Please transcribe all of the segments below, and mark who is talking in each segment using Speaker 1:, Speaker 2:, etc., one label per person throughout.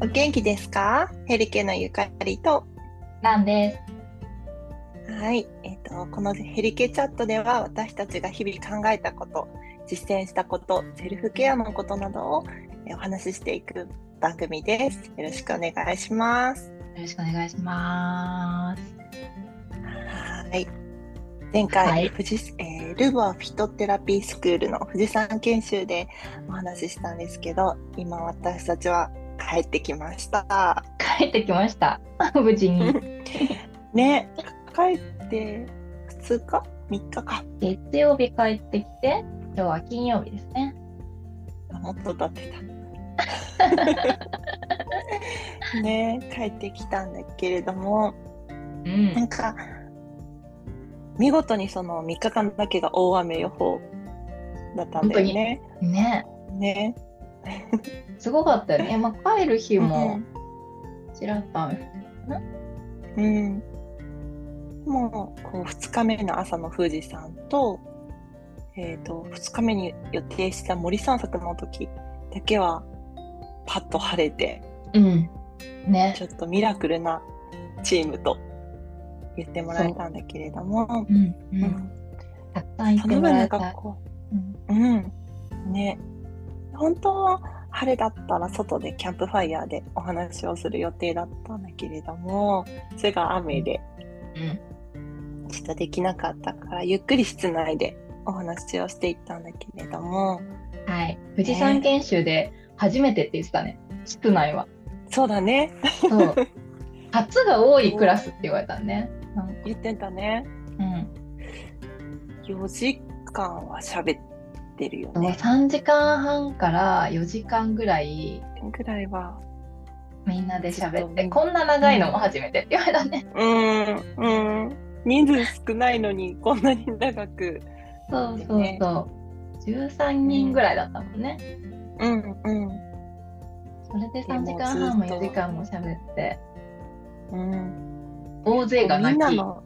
Speaker 1: お元気ですか？ヘリケのゆかりと。
Speaker 2: なんです。
Speaker 1: はい。えっ、と、このヘリケチャットでは私たちが日々考えたこと、実践したこと、セルフケアのことなどをえお話ししていく番組です。よろしくお願いします。
Speaker 2: よろしくお願いします。
Speaker 1: はい。前回、
Speaker 2: はい
Speaker 1: 富士えールボアフィトテラピースクールの富士山研修でお話ししたんですけど、今私たちは帰ってきました。
Speaker 2: 帰ってきました。無事に。
Speaker 1: ね、帰って2日 ?3 日か？
Speaker 2: 月曜日帰ってきて、今日は金曜日ですね。
Speaker 1: もっと経ってた。ね、帰ってきたんだけれども、
Speaker 2: うん
Speaker 1: なんか、見事にその3日間だけが大雨予報だったんだよね。
Speaker 2: ね、
Speaker 1: ね。
Speaker 2: すごかったよね。まあ、帰る日もちらっと雨降って
Speaker 1: うん。もう、こう、2日目の朝の富士山と、えっ、と、2日目に予定した森散策の時だけは、パッと晴れて、
Speaker 2: うん。ね
Speaker 1: ち。ょっとミラクルなチームと言ってもらえたんだけれども、
Speaker 2: うん。う。
Speaker 1: うんん
Speaker 2: たくさん行ってもらえた。うん、
Speaker 1: ね、本当は晴れだったら外でキャンプファイヤーでお話をする予定だったんだけれども、それが雨で
Speaker 2: うん。
Speaker 1: ちょっとできなかったから、ゆっくり室内でお話をしていったんだけれども、
Speaker 2: はい。富士山研修で初めてって言ってたね。室内は。
Speaker 1: そうだね、
Speaker 2: そう。初が多いクラスって言われたね。
Speaker 1: 言ってたね。
Speaker 2: うん。
Speaker 1: 4時間は喋ってるよね。
Speaker 2: 3時間半から4時間ぐらい
Speaker 1: ぐらいは。
Speaker 2: みんなで喋って、
Speaker 1: うん
Speaker 2: こんな長いのも初めてって言われたね。
Speaker 1: うん、うん。人数少ないのにこんなに長く。
Speaker 2: そうそうそう。13人ぐらいだったもんね。
Speaker 1: うん、うん。
Speaker 2: それで3時間半も4時間も喋って、
Speaker 1: うん、
Speaker 2: 大勢が
Speaker 1: み
Speaker 2: 泣き。
Speaker 1: んなの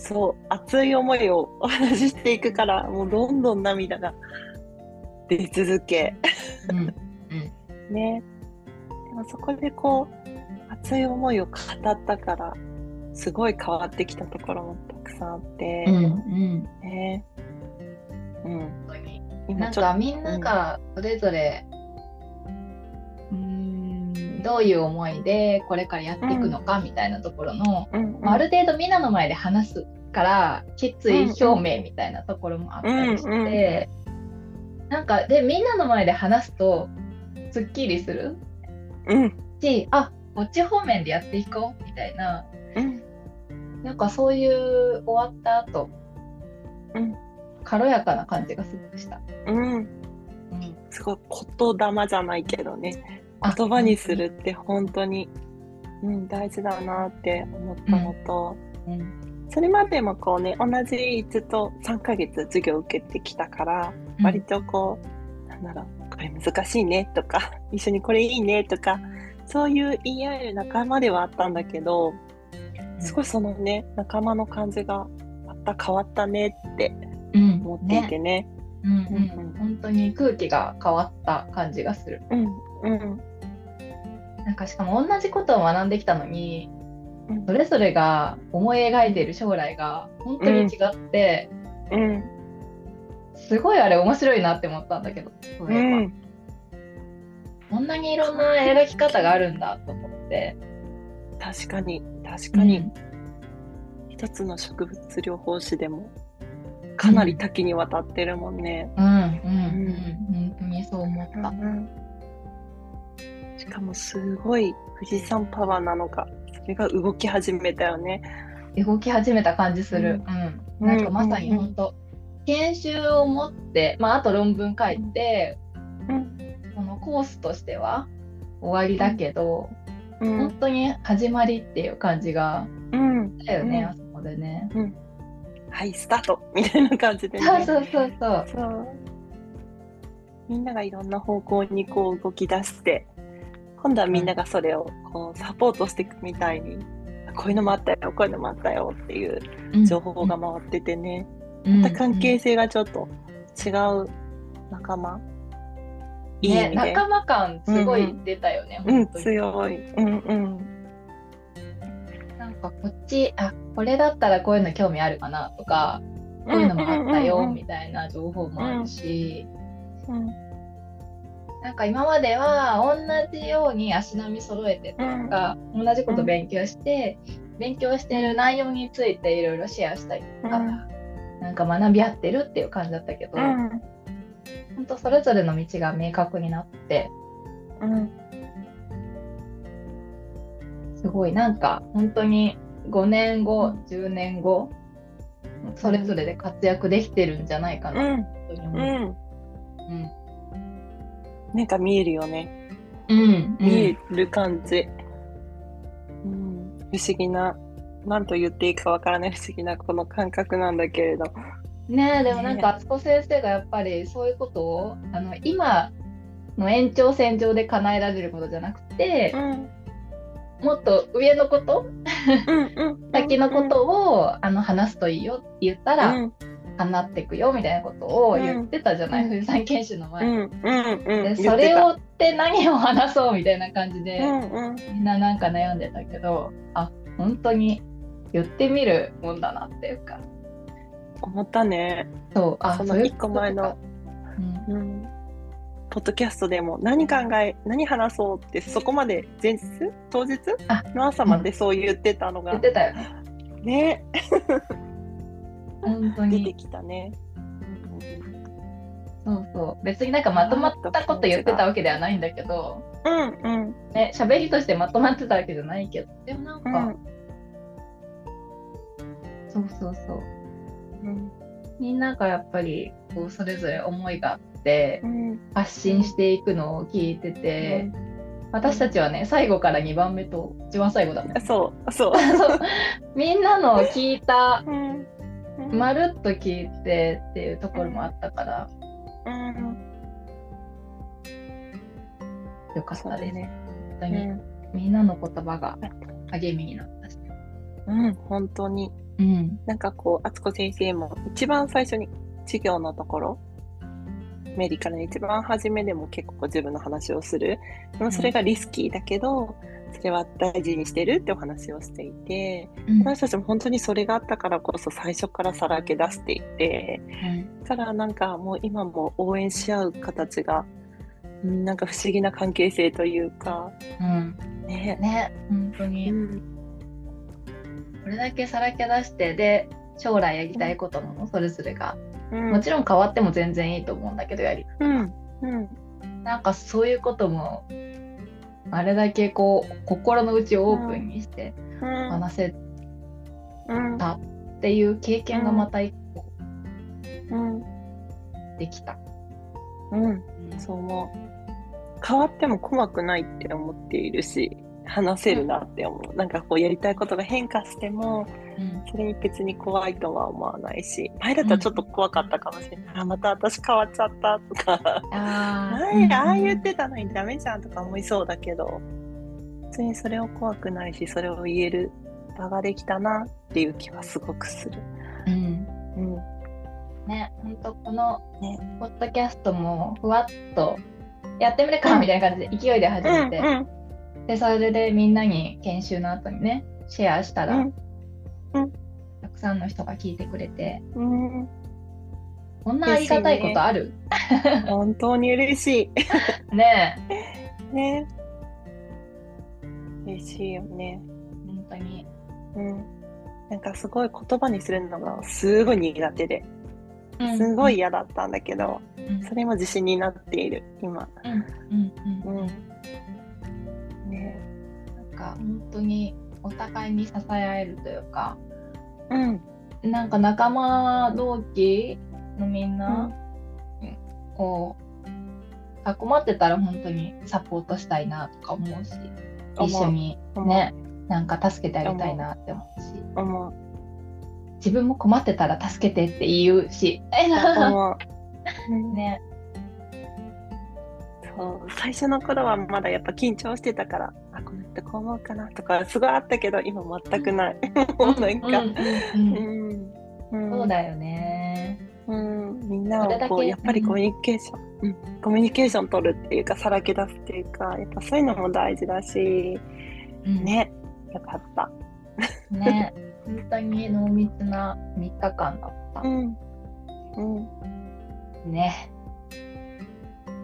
Speaker 1: そう熱い思いをお話ししていくからもうどんどん涙が出続け。
Speaker 2: うん、
Speaker 1: ね。でもそこでこう熱い思いを語ったからすごい変わってきたところもたくさんあって、
Speaker 2: うん、うん。
Speaker 1: ね。うん。今ちょっ
Speaker 2: なんかみんながそれぞれ、どういう思いでこれからやっていくのかみたいなところの、まあある程度みんなの前で話すから決意表明みたいなところもあったりして、なんかでみんなの前で話すとすっきりする？
Speaker 1: うん。
Speaker 2: しあこっち方面でやっていこうみたいな
Speaker 1: うん。
Speaker 2: なんかそういう終わった後、
Speaker 1: うん。
Speaker 2: 軽やかな感じがすごくした。
Speaker 1: うん。
Speaker 2: うん。
Speaker 1: すごい言霊じゃないけどね。
Speaker 2: あ
Speaker 1: 言葉にするって本当に、うん、大事だなって思ったのと、
Speaker 2: うん。
Speaker 1: それまでもこうね同じずっと3ヶ月授業受けてきたから、割とこうなんだろうこれ難しいねとか 一緒にこれいいねとかそういう言い合える仲間ではあったんだけどすごいそのね仲間の感じがまた変わったねって
Speaker 2: うん。
Speaker 1: 思っていてね。
Speaker 2: うんうん
Speaker 1: うん。
Speaker 2: 本当に空気が変わった感じがする。
Speaker 1: うんうん。
Speaker 2: なんかしかも同じことを学んできたのに
Speaker 1: うん。
Speaker 2: それぞれが思い描いている将来が本当に違って、
Speaker 1: うん。
Speaker 2: すごいあれ面白いなって思ったんだけどそう
Speaker 1: う
Speaker 2: いえば。
Speaker 1: ん
Speaker 2: こんなにいろんな描き方があるんだと思って。
Speaker 1: 確かに確かに、一つの植物療法士でもかなり多岐にわたってるもんね。
Speaker 2: うんうんうん、本当にそう思った。
Speaker 1: しかもすごい富士山パワーなのかそれが動き始めたよね。
Speaker 2: 動き始めた感じする。うん。
Speaker 1: うん。
Speaker 2: なんかまさに本当、研修を持って、まあ、あと論文書いて、
Speaker 1: うん。
Speaker 2: このコースとしては終わりだけど、
Speaker 1: うん。
Speaker 2: 本当に始まりっていう感じが
Speaker 1: うん。
Speaker 2: だよね、
Speaker 1: うん。
Speaker 2: あそこでね。
Speaker 1: はいスタートみたいな感じでね。
Speaker 2: そうそうそうそう。
Speaker 1: そう。みんながいろんな方向にこう動き出して今度はみんながそれをこうサポートしていくみたいに、こういうのもあったよこういうのもあったよっていう情報が回っててね、
Speaker 2: うん。
Speaker 1: また関係性がちょっと違う仲間。いい
Speaker 2: ね、仲間感すごい出たよね、
Speaker 1: うん、
Speaker 2: 本当に。
Speaker 1: 強い。うんうん。
Speaker 2: なんかこっちあこれだったらこういうの興味あるかなとかこういうのもあったよみたいな情報もあるし、
Speaker 1: うん。
Speaker 2: なんか今までは同じように足並み揃えてとか、同じこと勉強して、勉強している内容についていろいろシェアしたりとか、
Speaker 1: うん。
Speaker 2: なんか学び合ってるっていう感じだったけど、
Speaker 1: うん。
Speaker 2: 本当それぞれの道が明確になって
Speaker 1: うん。
Speaker 2: すごいなんか本当に5年後10年後それぞれで活躍できてるんじゃないか
Speaker 1: う
Speaker 2: な、
Speaker 1: ん。
Speaker 2: 本当に思う。
Speaker 1: うん。
Speaker 2: うん。
Speaker 1: なんか見えるよね。
Speaker 2: うん。
Speaker 1: 見える感じ。うん、不思議な、なんと言っていいかわからない不思議なこの感覚なんだけれど。
Speaker 2: ねえでもなんか敦子先生がやっぱりそういうことをあの今の延長線上で叶えられることじゃなくて、
Speaker 1: ん、
Speaker 2: もっと上のこと？
Speaker 1: うん、
Speaker 2: のことを、あの話すといいよって言ったら、
Speaker 1: うん、
Speaker 2: 叶ってくよみたいなことを言ってたじゃない、
Speaker 1: うん。
Speaker 2: 富士山研修の
Speaker 1: う
Speaker 2: 前。に。
Speaker 1: ん、うん、うん。
Speaker 2: でそれをって何を話そうみたいな感じで、
Speaker 1: うん、うん。
Speaker 2: みんななんか悩んでたけどあ本当に言ってみるもんだなっていうか。
Speaker 1: 思ったね。
Speaker 2: そう。あ
Speaker 1: その
Speaker 2: そういう
Speaker 1: 一個前の
Speaker 2: うん。
Speaker 1: うん。ポッドキャストでも何考え、何話そうってそこまで前日？当日？
Speaker 2: あ
Speaker 1: の朝までそう言ってたのが。
Speaker 2: 言っ、てたよね
Speaker 1: ね、
Speaker 2: 本当に。
Speaker 1: 出てきたね。
Speaker 2: そうそう。別になんかまとまったこと言ってたわけではないんだけど。
Speaker 1: うん、うん、
Speaker 2: ね喋りとしてまとまってたわけじゃないけど。でもなんか、
Speaker 1: うん。
Speaker 2: そうそうそう。
Speaker 1: うん。
Speaker 2: みんながやっぱりこうそれぞれ思いがあって
Speaker 1: うん。
Speaker 2: 発信していくのを聞いてて、私たちはね最後から2番目と一番最後だもん
Speaker 1: うんそう、そう。
Speaker 2: そう。みんなのを聞いた
Speaker 1: うん。
Speaker 2: まるっと聞いてっていうところもあったから。
Speaker 1: うん、
Speaker 2: よかったです、
Speaker 1: ね。
Speaker 2: 本当に、
Speaker 1: うん、
Speaker 2: みんなの言葉が励みになったし、
Speaker 1: うん、本当に。
Speaker 2: うん、
Speaker 1: なんかこう、敦子先生も一番最初に授業のところ、メディカルの一番初めでも結構自分の話をする。でもそれがリスキーだけど、それは大事にしてるってお話をしていて、
Speaker 2: うん。
Speaker 1: 私たちも本当にそれがあったからこそ最初からさらけ出していて、だからなんかもう今も応援し合う形が、うんなんか不思議な関係性というか、
Speaker 2: うん。
Speaker 1: ね。
Speaker 2: ね本当
Speaker 1: う
Speaker 2: に
Speaker 1: ん、
Speaker 2: これだけさらけ出してで将来やりたいこともそれぞれが、
Speaker 1: うん、
Speaker 2: もちろん変わっても全然いいと思うんだけどやり。
Speaker 1: うん、うん、
Speaker 2: なんかそういうこともあれだけこう心の内をオープンにして
Speaker 1: うん、
Speaker 2: 話せ
Speaker 1: うん、
Speaker 2: っていう経験がまた一個
Speaker 1: うん、
Speaker 2: できた。
Speaker 1: うん、そう思う。変わっても怖くないって思っているし、話せるなって思う。なんかこうやりたいことが変化しても、
Speaker 2: うん
Speaker 1: それに別に怖いとは思わないし、前だったらちょっと怖かったかもしれない。あ、また私変わっちゃったとか、
Speaker 2: あ
Speaker 1: 前 ああ
Speaker 2: う
Speaker 1: 言ってたのにダメじゃんとか思いそうだけど、別にそれを怖くないし、それを言える場ができたなっていう気はすごくする。
Speaker 2: うん。
Speaker 1: うん。
Speaker 2: ね、本当この、
Speaker 1: ね。
Speaker 2: ポッドキャストもふわっとやってみるかみたいな感じで勢いで始めて、
Speaker 1: うん。
Speaker 2: でそれでみんなに研修の後にねシェアしたら、
Speaker 1: うんうん
Speaker 2: たくさんの人が聞いてくれて
Speaker 1: うん。うん
Speaker 2: こんなありがたいことある？
Speaker 1: 本当に嬉し
Speaker 2: ね
Speaker 1: い。ね。嬉しいよね。
Speaker 2: 本当に
Speaker 1: うん。なんかすごい言葉にするのがすごい苦手で、すごい、嫌だったんだけど、
Speaker 2: うん
Speaker 1: それも自信になっている、今。
Speaker 2: うんうんうん
Speaker 1: うん。ね。
Speaker 2: なんか本当にお互いに支え合えるというか
Speaker 1: うん。
Speaker 2: なんか仲間同期のみんなを囲まってたら本当にサポートしたいなとか思うし一緒にねなんか助けてあげたいなって思うし。
Speaker 1: 思う。
Speaker 2: 自分も困ってたら助けてって言うし。ね。
Speaker 1: そう。最初の頃はまだやっぱ緊張してたからあこの人こう思うかなとかすごいあったけど今全くない。もうなんか。
Speaker 2: うんそうだよね。
Speaker 1: ううん、みんなをこうやっぱりコミュニケーション、うん、コミュニケーション取るっていうかさらけ出すっていうかやっぱそういうのも大事だし。
Speaker 2: うん。
Speaker 1: ね。よかった。
Speaker 2: ね、本当に濃密な3日間だった。
Speaker 1: うん。うん、
Speaker 2: ね。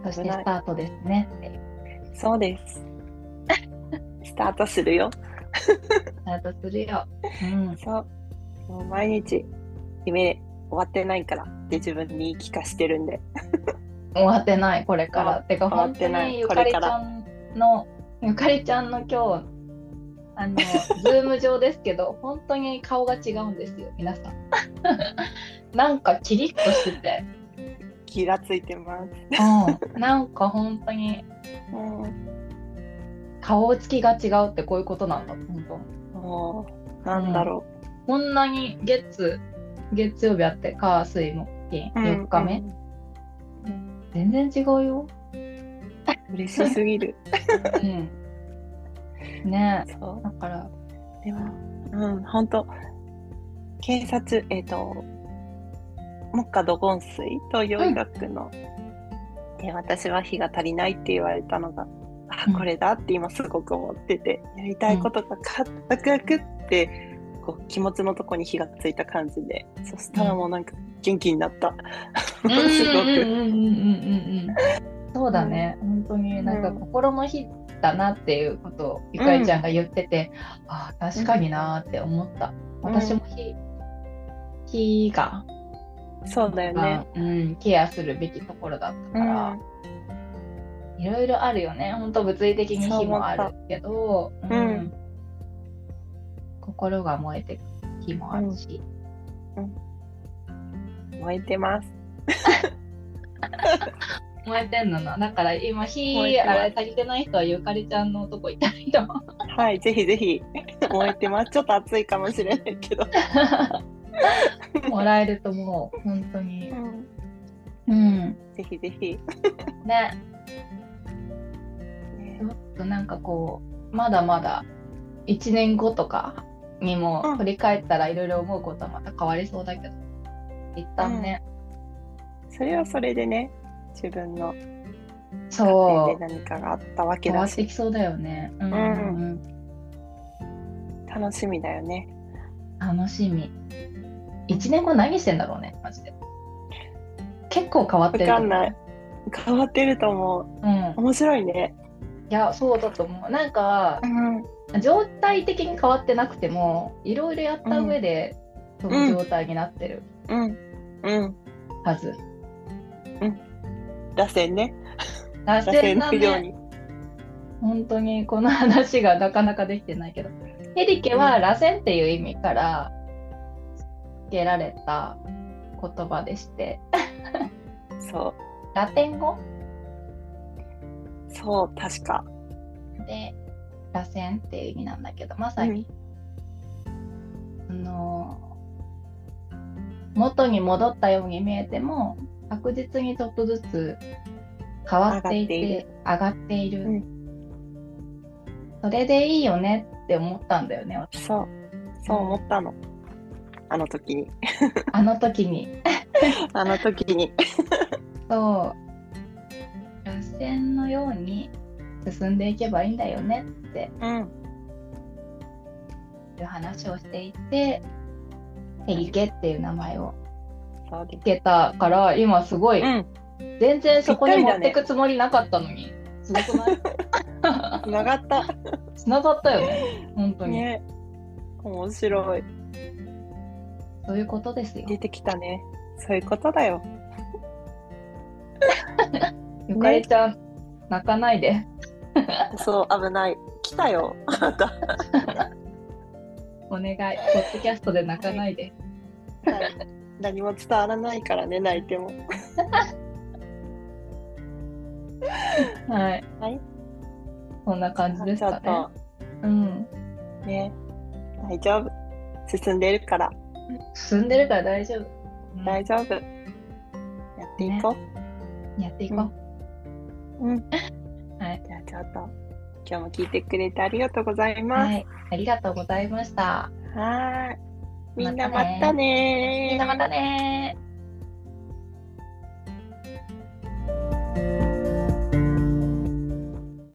Speaker 2: そしてスタートですね。
Speaker 1: そうです。スタートするよ。
Speaker 2: スタートするよ。うん。
Speaker 1: そう。もう毎日夢終わってないからって自分に言い聞かしてるんで。
Speaker 2: 終わってない、これから。てか、
Speaker 1: 終わっ
Speaker 2: 本当
Speaker 1: てない
Speaker 2: にゆかりちゃんの、ゆかりちゃんの今日、あの、ズーム上ですけど、本当に顔が違うんですよ、皆さん。なんかキリッとしてて、
Speaker 1: 気がついてます。
Speaker 2: うん、なんか本当に
Speaker 1: うん
Speaker 2: 顔つきが違うってこういうことなんだ、本当。
Speaker 1: なんだろ
Speaker 2: こんなに月、月曜日あって、火、水、木、金、
Speaker 1: う。
Speaker 2: 4日目、
Speaker 1: うん
Speaker 2: 全然違うよ。
Speaker 1: 嬉しすぎる。
Speaker 2: うん。ねえ。
Speaker 1: そう。
Speaker 2: だから、
Speaker 1: でも、うん、本当警察、えっ、と、木下土金水東洋医学の、で私は火が足りないって言われたのが、あ
Speaker 2: うん。
Speaker 1: これだって今すごく思ってて、やりたいことがカッワクワクってこう気持ちのとこに火がついた感じでそしたらもうなんか元気になった、すご
Speaker 2: うんうんうん
Speaker 1: く、
Speaker 2: うんうんうん。そうだね、本当になんか
Speaker 1: うん
Speaker 2: 心の日だなっていうことをゆかりちゃんが言ってて、ああ、確かになーって思った。私も日、日が、
Speaker 1: そうだよね、
Speaker 2: うん、ケアするべきところだったから、いろいろあるよね。本当物理的に火もあるけど、
Speaker 1: うん
Speaker 2: 心が燃えてく日もあるし。
Speaker 1: 燃えてます
Speaker 2: 燃えてんのな。だから今火あれ足りてない人はゆかりちゃんのとこ行ったらいいと思う。
Speaker 1: はいぜひぜひ燃えてますちょっと暑いかもしれないけど、
Speaker 2: もらえると思う。本当に
Speaker 1: う。ん、
Speaker 2: うん。
Speaker 1: ぜひぜひ、
Speaker 2: ね。
Speaker 1: ね
Speaker 2: ちょっとなんかこう、まだまだ1年後とかにも
Speaker 1: うん
Speaker 2: 振り返ったらいろいろ思うことはまた変わりそうだけど、一旦ね、
Speaker 1: それはそれでね自分の
Speaker 2: そう、
Speaker 1: 何かがあったわけ
Speaker 2: 変わ
Speaker 1: だし
Speaker 2: ってきそうだよね。うんうんうん。
Speaker 1: 楽しみだよね
Speaker 2: 楽しみ。1年後何してんだろうね、マジで。結構変わってる。
Speaker 1: わかんない。変わってると思う
Speaker 2: うん。
Speaker 1: 面白いね
Speaker 2: いや、そうだと思う。なんか、
Speaker 1: ん。
Speaker 2: 状態的に変わってなくても、いろいろやった上で、その状態になってる。
Speaker 1: うん。うん。
Speaker 2: はず。
Speaker 1: 螺旋ね。
Speaker 2: 螺
Speaker 1: 螺旋
Speaker 2: 旋だね。
Speaker 1: のように。
Speaker 2: 本当にこの話がなかなかできてないけど。ヘリケは螺旋っていう意味から付けられた言葉でして、
Speaker 1: そ
Speaker 2: ラテン語？
Speaker 1: うそう確か。
Speaker 2: で螺旋っていう意味なんだけど、まさに、あの元に戻ったように見えても確実にちょっとずつ変わっていて上がっている。
Speaker 1: うん。
Speaker 2: それでいいよねって思ったんだよね私。
Speaker 1: そう。そう思ったの。あの時に。
Speaker 2: あの時に。
Speaker 1: あの時に。
Speaker 2: そう螺旋のように進んでいけばいいんだよねって
Speaker 1: うん。
Speaker 2: いう話をしていてヘリケっていう名前をつけたから今すごい、
Speaker 1: うん。
Speaker 2: 全然そこに持ってくつもりなかったのに、すごくない？
Speaker 1: つながった。
Speaker 2: つながったよね本当に、
Speaker 1: ね。面白い。
Speaker 2: そういうことですよ。
Speaker 1: 出てきたね。そういうことだよ
Speaker 2: ゆかりちゃん、泣かないで。
Speaker 1: そう危ない。来たよ。また。
Speaker 2: お願い。ポッドキャストで泣かないで。
Speaker 1: 何も伝わらないからね泣いても。
Speaker 2: はい。
Speaker 1: はい。
Speaker 2: こんな感じですかね。
Speaker 1: ちょっ
Speaker 2: うん。
Speaker 1: とね。大丈夫。進んでるから。
Speaker 2: 進んでるから大丈夫、うん。
Speaker 1: 大丈夫。やっていこ
Speaker 2: やっていこう、
Speaker 1: う、うん。
Speaker 2: はい、
Speaker 1: じゃあちょっと今日も聞いてくれてありがとうございます。
Speaker 2: はい、ありがとうございました。
Speaker 1: はー。いみんな
Speaker 2: またね
Speaker 1: またねー。
Speaker 2: みんなまたねー